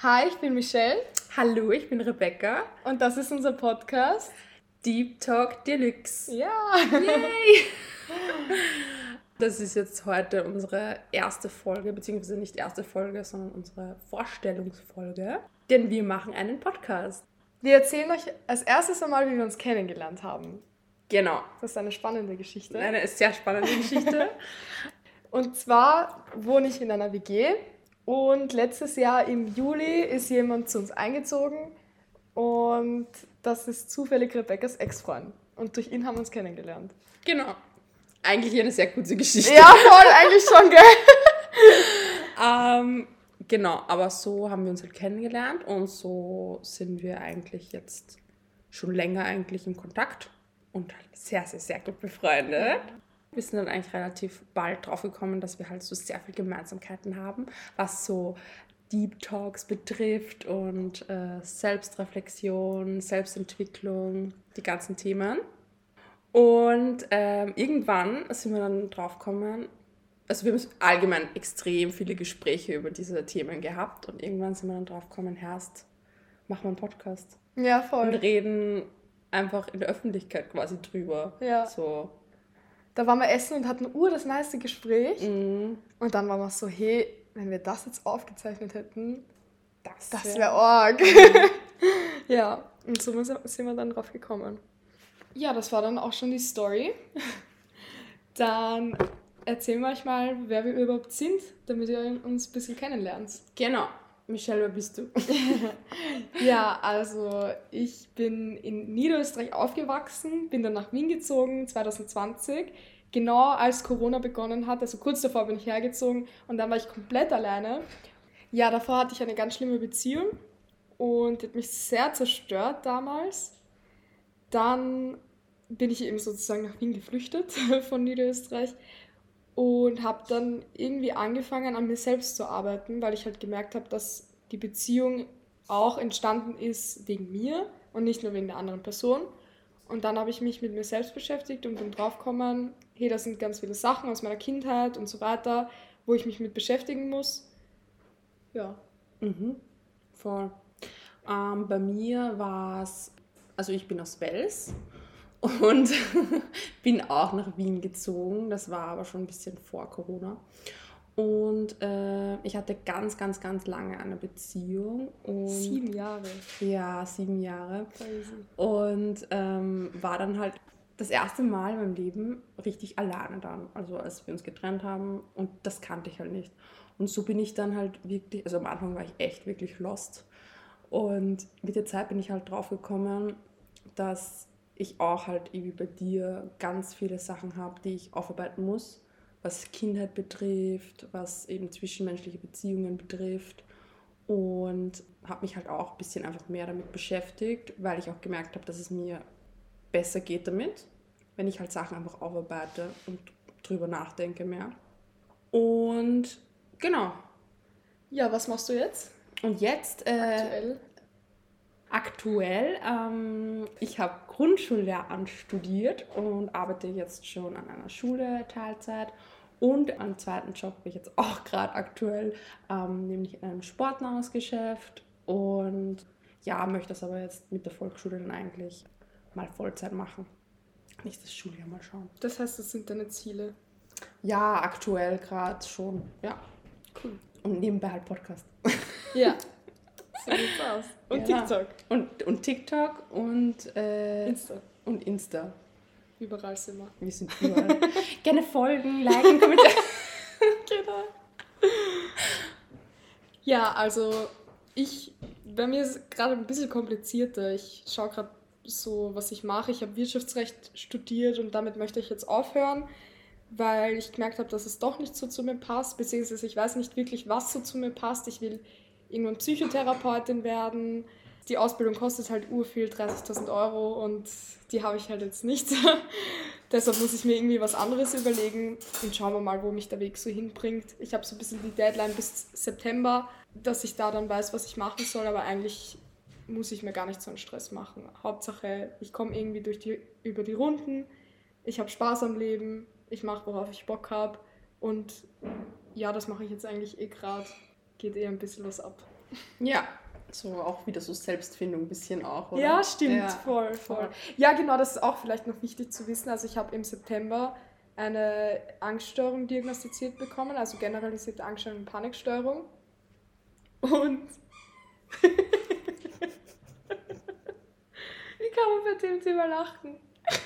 Hi, ich bin Michelle. Hallo, ich bin Rebecca. Und das ist unser Podcast Deep Talk Deluxe. Ja. Yay! Das ist jetzt heute unsere erste Folge, beziehungsweise nicht erste Folge, sondern unsere Vorstellungsfolge. Denn wir machen einen Podcast. Wir erzählen euch als erstes einmal, wie wir uns kennengelernt haben. Genau. Das ist eine spannende Geschichte. Eine sehr spannende Geschichte. Und zwar wohne ich in einer WG und letztes Jahr im Juli ist jemand zu uns eingezogen und das ist zufällig Rebecca's Ex-Freund. Und durch ihn haben wir uns kennengelernt. Genau. Eigentlich eine sehr kurze Geschichte. Ja, voll, eigentlich schon, gell? Ähm, genau, aber so haben wir uns halt kennengelernt und so sind wir eigentlich jetzt schon länger eigentlich in Kontakt und halt sehr, sehr, sehr gut befreundet. Wir sind dann eigentlich relativ bald drauf gekommen, dass wir halt so sehr viele Gemeinsamkeiten haben, was so Deep Talks betrifft und äh, Selbstreflexion, Selbstentwicklung, die ganzen Themen. Und ähm, irgendwann sind wir dann drauf gekommen, also wir haben allgemein extrem viele Gespräche über diese Themen gehabt und irgendwann sind wir dann drauf gekommen, Herst, machen wir einen Podcast Ja, und voll. reden einfach in der Öffentlichkeit quasi drüber. Ja. So. Da waren wir essen und hatten ur das nice Gespräch. Mm, Und dann waren wir so, hey, wenn wir das jetzt aufgezeichnet hätten, das das wär- wäre arg. ja, und so sind wir dann drauf gekommen. Ja, das war dann auch schon die Story. Dann erzählen wir euch mal, wer wir überhaupt sind, damit ihr uns ein bisschen kennenlernt. Genau. Michelle, wer bist du? Ja, also ich bin in Niederösterreich aufgewachsen, bin dann nach Wien gezogen 2020, genau als Corona begonnen hat, also kurz davor bin ich hergezogen und dann war ich komplett alleine. Ja, davor hatte ich eine ganz schlimme Beziehung und die hat mich sehr zerstört damals. Dann bin ich eben sozusagen nach Wien geflüchtet von Niederösterreich und habe dann irgendwie angefangen, an mir selbst zu arbeiten, weil ich halt gemerkt habe, dass die Beziehung auch entstanden ist wegen mir und nicht nur wegen der anderen Person. Und dann habe ich mich mit mir selbst beschäftigt und bin draufgekommen, hey, da sind ganz viele Sachen aus meiner Kindheit und so weiter, wo ich mich mit beschäftigen muss. Ja. Mhm. Voll. Ähm, bei mir war es, also ich bin aus Wels und bin auch nach Wien gezogen. Das war aber schon ein bisschen vor Corona. Und äh, ich hatte ganz, ganz, ganz lange eine Beziehung. Und Sieben Jahre. Ja, sieben Jahre. Crazy. Und ähm, war dann halt das erste Mal in meinem Leben richtig alleine dann. Also als wir uns getrennt haben und das kannte ich halt nicht. Und so bin ich dann halt wirklich, also am Anfang war ich echt wirklich lost. Und mit der Zeit bin ich halt drauf gekommen, dass ich auch halt wie bei dir ganz viele Sachen habe, die ich aufarbeiten muss, was Kindheit betrifft, was eben zwischenmenschliche Beziehungen betrifft und habe mich halt auch ein bisschen einfach mehr damit beschäftigt, weil ich auch gemerkt habe, dass es mir besser geht damit, wenn ich halt Sachen einfach aufarbeite und drüber nachdenke mehr. Und genau. Ja, was machst du jetzt? Und jetzt äh, Aktuell? aktuell, ähm, ich habe Grundschullehramt studiert und arbeite jetzt schon an einer Schule Teilzeit und einen zweiten Job bin ich jetzt auch gerade aktuell, ähm, nämlich in einem Sportnahrungsgeschäft und ja, möchte das aber jetzt mit der Volksschule dann eigentlich mal Vollzeit machen. Nächstes Schuljahr mal schauen. Das heißt, das sind deine Ziele. Ja, aktuell gerade schon, ja. Cool. Und nebenbei halt Podcast. Ja. So sieht's aus. Und Ja. TikTok. Und, und TikTok und, äh, Insta. und Insta. Überall sind wir. Wir sind überall. Gerne folgen, liken, kommentieren. Genau. Ja, also ich, bei mir ist es gerade ein bisschen komplizierter. Ich schaue gerade so, was ich mache. Ich habe Wirtschaftsrecht studiert und damit möchte ich jetzt aufhören, weil ich gemerkt habe, dass es doch nicht so zu mir passt, beziehungsweise ich weiß nicht wirklich, was so zu mir passt. Ich will irgendwann Psychotherapeutin werden. Die Ausbildung kostet halt urviel, 30.000 Euro und die habe ich halt jetzt nicht. Deshalb muss ich mir irgendwie was anderes überlegen und schauen wir mal, wo mich der Weg so hinbringt. Ich habe so ein bisschen die Deadline bis September, dass ich da dann weiß, was ich machen soll, aber eigentlich muss ich mir gar nicht so einen Stress machen. Hauptsache, ich komme irgendwie durch die, über die Runden, ich habe Spaß am Leben, ich mache, worauf ich Bock habe und ja, das mache ich jetzt eigentlich eh gerade. Geht eher ein bisschen was ab. Ja, so auch wieder so Selbstfindung ein bisschen auch, oder? Ja, stimmt, Ja. voll, voll. Ja, genau, das ist auch vielleicht noch wichtig zu wissen. Also ich habe im September eine Angststörung diagnostiziert bekommen, also generalisierte Angststörung und Panikstörung. Und wie kann man bei dem Thema lachen?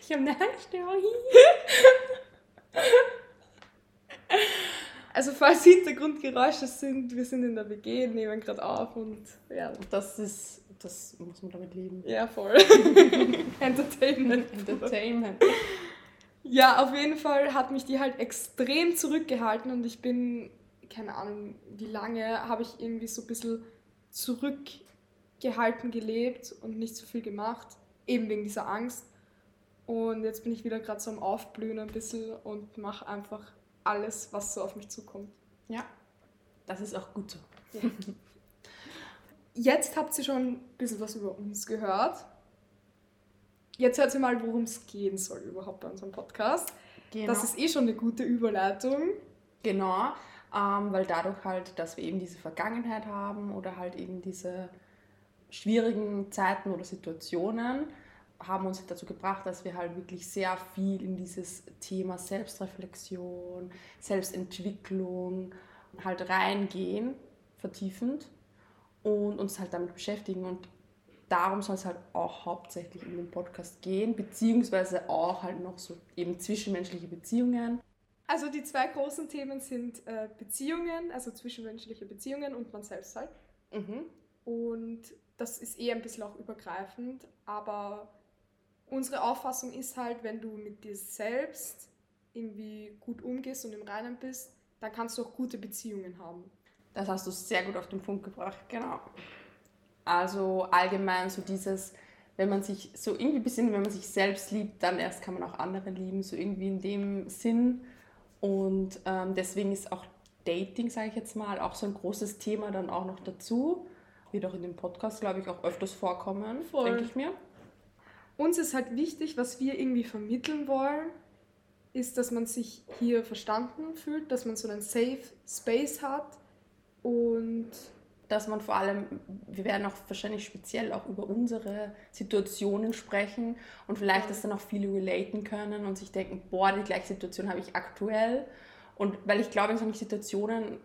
Ich habe eine Angststörung. Also falls Hintergrundgeräusche sind, wir sind in der WG, nehmen gerade auf und ja, Das ist, das muss man damit leben. ja voll. Entertainment. Entertainment. Ja, auf jeden Fall hat mich die halt extrem zurückgehalten und ich bin, keine Ahnung, wie lange, habe ich irgendwie so ein bisschen zurückgehalten gelebt und nicht so viel gemacht, eben wegen dieser Angst. Und jetzt bin ich wieder gerade so am Aufblühen ein bisschen und mache einfach alles, was so auf mich zukommt. Ja, das ist auch gut so. Jetzt habt ihr schon ein bisschen was über uns gehört. Jetzt hört ihr mal, worum es gehen soll überhaupt bei unserem Podcast. Genau. Das ist eh schon eine gute Überleitung. Genau, ähm, weil dadurch halt, dass wir eben diese Vergangenheit haben oder halt eben diese schwierigen Zeiten oder Situationen, haben uns dazu gebracht, dass wir halt wirklich sehr viel in dieses Thema Selbstreflexion, Selbstentwicklung halt reingehen, vertiefend und uns halt damit beschäftigen und darum soll es halt auch hauptsächlich in dem Podcast gehen, beziehungsweise auch halt noch so eben zwischenmenschliche Beziehungen. Also die zwei großen Themen sind äh, Beziehungen, also zwischenmenschliche Beziehungen und man selbst halt. Mhm. Und das ist eh ein bisschen auch übergreifend, aber unsere Auffassung ist halt, wenn du mit dir selbst irgendwie gut umgehst und im Reinen bist, dann kannst du auch gute Beziehungen haben. Das hast du sehr gut auf den Punkt gebracht, genau. Also allgemein so dieses, wenn man sich so irgendwie ein bisschen, wenn man sich selbst liebt, dann erst kann man auch andere lieben, so irgendwie in dem Sinn. Und ähm, deswegen ist auch Dating, sage ich jetzt mal, auch so ein großes Thema dann auch noch dazu. Wird auch in dem Podcast, glaube ich, auch öfters vorkommen, denke ich mir. Uns ist halt wichtig, was wir irgendwie vermitteln wollen, ist, dass man sich hier verstanden fühlt, dass man so einen Safe Space hat und dass man vor allem, wir werden auch wahrscheinlich speziell auch über unsere Situationen sprechen und vielleicht, dass dann auch viele relaten können und sich denken, boah, die gleiche Situation habe ich aktuell. Und weil ich glaube, in solchen Situationen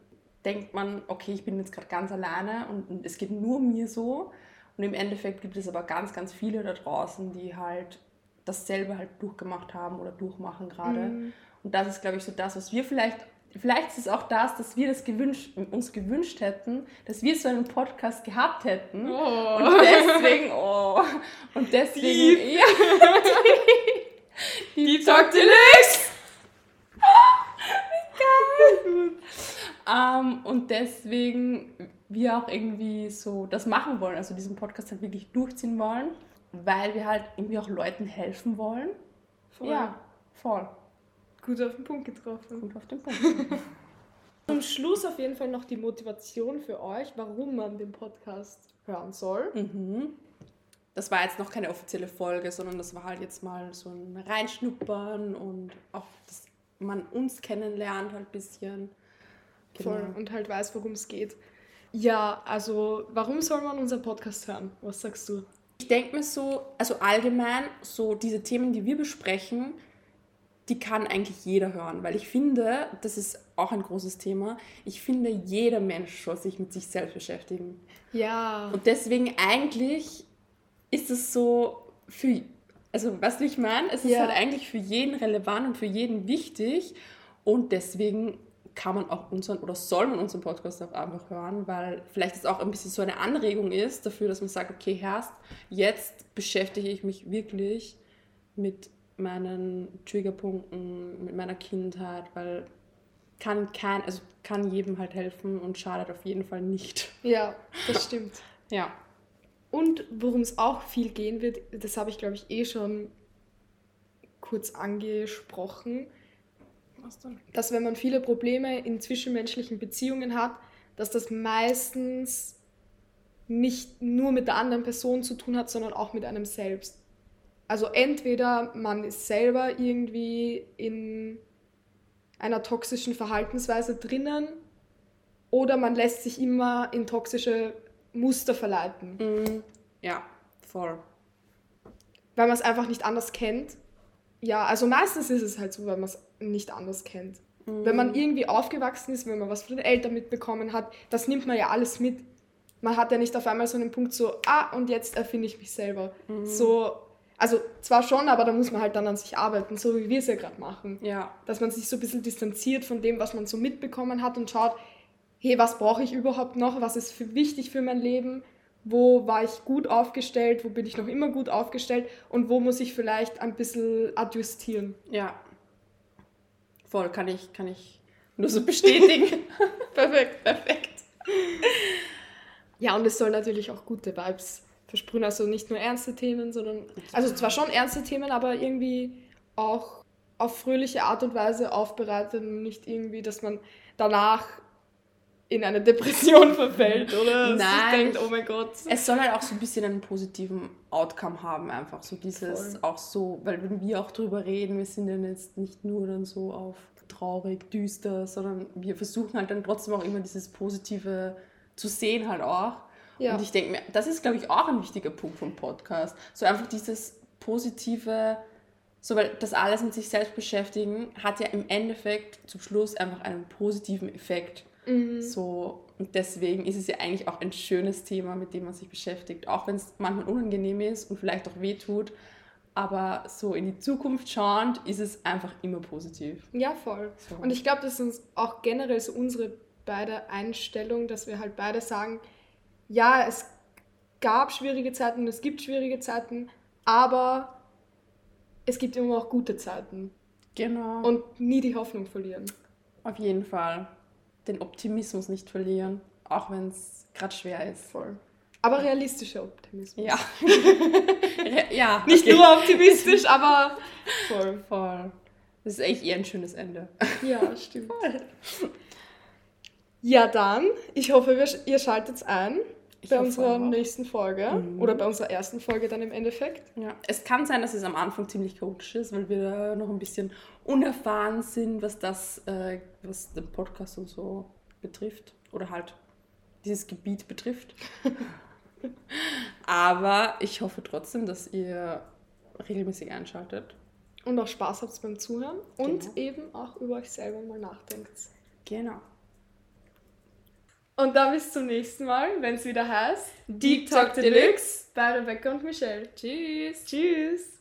denkt man, okay, ich bin jetzt gerade ganz alleine und, und es geht nur mir so. Und im Endeffekt gibt es aber ganz, ganz viele da draußen, die halt dasselbe halt durchgemacht haben oder durchmachen gerade. Mhm. Und das ist, glaube ich, so das, was wir vielleicht, vielleicht ist es auch das, dass wir das gewünscht, uns gewünscht hätten, dass wir so einen Podcast gehabt hätten. Oh. Und deswegen, oh, und deswegen, Deep. ja, die, Deep Talk Deluxe! Ähm, und deswegen wir auch irgendwie so das machen wollen, also diesen Podcast halt wirklich durchziehen wollen, weil wir halt irgendwie auch Leuten helfen wollen. Voll. Ja, voll. Gut auf den Punkt getroffen. Gut auf den Punkt. Zum Schluss auf jeden Fall noch die Motivation für euch, warum man den Podcast hören soll. Mhm. Das war jetzt noch keine offizielle Folge, sondern das war halt jetzt mal so ein Reinschnuppern und auch, dass man uns kennenlernt halt ein bisschen. Genau. Voll. Und halt weiß, worum es geht. Ja, also warum soll man unseren Podcast hören? Was sagst du? Ich denke mir so, also allgemein, so diese Themen, die wir besprechen, die kann eigentlich jeder hören, weil ich finde, das ist auch ein großes Thema, ich finde, jeder Mensch soll sich mit sich selbst beschäftigen. Ja. Und deswegen eigentlich ist es so für, also weißt du, wie ich meine? Es ist Ja. halt eigentlich für jeden relevant und für jeden wichtig und deswegen kann man auch unseren oder soll man unseren Podcast auch einfach hören, weil vielleicht es auch ein bisschen so eine Anregung ist dafür, dass man sagt, okay, Herst, jetzt beschäftige ich mich wirklich mit meinen Triggerpunkten, mit meiner Kindheit, weil kann kein, also kann jedem halt helfen und schadet auf jeden Fall nicht. Ja, das stimmt. Ja. Und worum es auch viel gehen wird, das habe ich glaube ich eh schon kurz angesprochen, Was dann? dass wenn man viele Probleme in zwischenmenschlichen Beziehungen hat, dass das meistens nicht nur mit der anderen Person zu tun hat, sondern auch mit einem selbst. Also entweder man ist selber irgendwie in einer toxischen Verhaltensweise drinnen oder man lässt sich immer in toxische Muster verleiten. Mhm. Ja, voll. Weil man es einfach nicht anders kennt. Ja, also meistens ist es halt so, weil man es nicht anders kennt. Mhm. Wenn man irgendwie aufgewachsen ist, wenn man was von den Eltern mitbekommen hat, das nimmt man ja alles mit. Man hat ja nicht auf einmal so einen Punkt so, ah, und jetzt erfinde ich mich selber. Mhm. So, also zwar schon, aber da muss man halt dann an sich arbeiten, so wie wir es ja gerade machen. Ja. Dass man sich so ein bisschen distanziert von dem, was man so mitbekommen hat und schaut, hey, was brauche ich überhaupt noch, was ist für, wichtig für mein Leben, wo war ich gut aufgestellt, wo bin ich noch immer gut aufgestellt und wo muss ich vielleicht ein bisschen adjustieren. Ja. Voll, kann ich, kann ich nur so bestätigen. perfekt, perfekt. Ja, und es soll natürlich auch gute Vibes versprühen, also nicht nur ernste Themen, sondern, also zwar schon ernste Themen, aber irgendwie auch auf fröhliche Art und Weise aufbereitet und nicht irgendwie, dass man danach in eine Depression verfällt oder Nein, denkt, oh mein Gott. Es soll halt auch so ein bisschen einen positiven Outcome haben, einfach so dieses Voll. auch so, weil wenn wir auch drüber reden, wir sind dann jetzt nicht nur dann so auf traurig, düster, sondern wir versuchen halt dann trotzdem auch immer dieses Positive zu sehen halt auch. Ja. Und ich denke mir, das ist glaube ich auch ein wichtiger Punkt vom Podcast, so einfach dieses positive so, weil das alles mit sich selbst beschäftigen hat ja im Endeffekt zum Schluss einfach einen positiven Effekt. Mhm. So, und deswegen ist es ja eigentlich auch ein schönes Thema, mit dem man sich beschäftigt, auch wenn es manchmal unangenehm ist und vielleicht auch wehtut. Aber so in die Zukunft schauend ist es einfach immer positiv. Ja, voll. So. Und ich glaube, das ist uns auch generell so unsere beide Einstellung, dass wir halt beide sagen, ja, es gab schwierige Zeiten, es gibt schwierige Zeiten, aber es gibt immer auch gute Zeiten. Genau. Und nie die Hoffnung verlieren. Auf jeden Fall den Optimismus nicht verlieren, auch wenn es gerade schwer ist. Voll. Aber realistischer Optimismus. Ja. ja. Nicht okay. nur optimistisch, aber voll. Voll. Das ist echt eher ein schönes Ende. Ja, stimmt. Voll. Ja, dann, ich hoffe, ihr schaltet ein ich bei unserer nächsten Folge mhm. oder bei unserer ersten Folge dann im Endeffekt. Ja. Es kann sein, dass es am Anfang ziemlich chaotisch ist, weil wir noch ein bisschen unerfahren sind, was das, äh, was den Podcast und so betrifft oder halt dieses Gebiet betrifft. Aber ich hoffe trotzdem, dass ihr regelmäßig einschaltet. Und auch Spaß habt beim Zuhören genau. und eben auch über euch selber mal nachdenkt. Genau. Und dann bis zum nächsten Mal, wenn es wieder heißt Deep Talk Deluxe bei Rebecca und Michelle. Tschüss. Tschüss.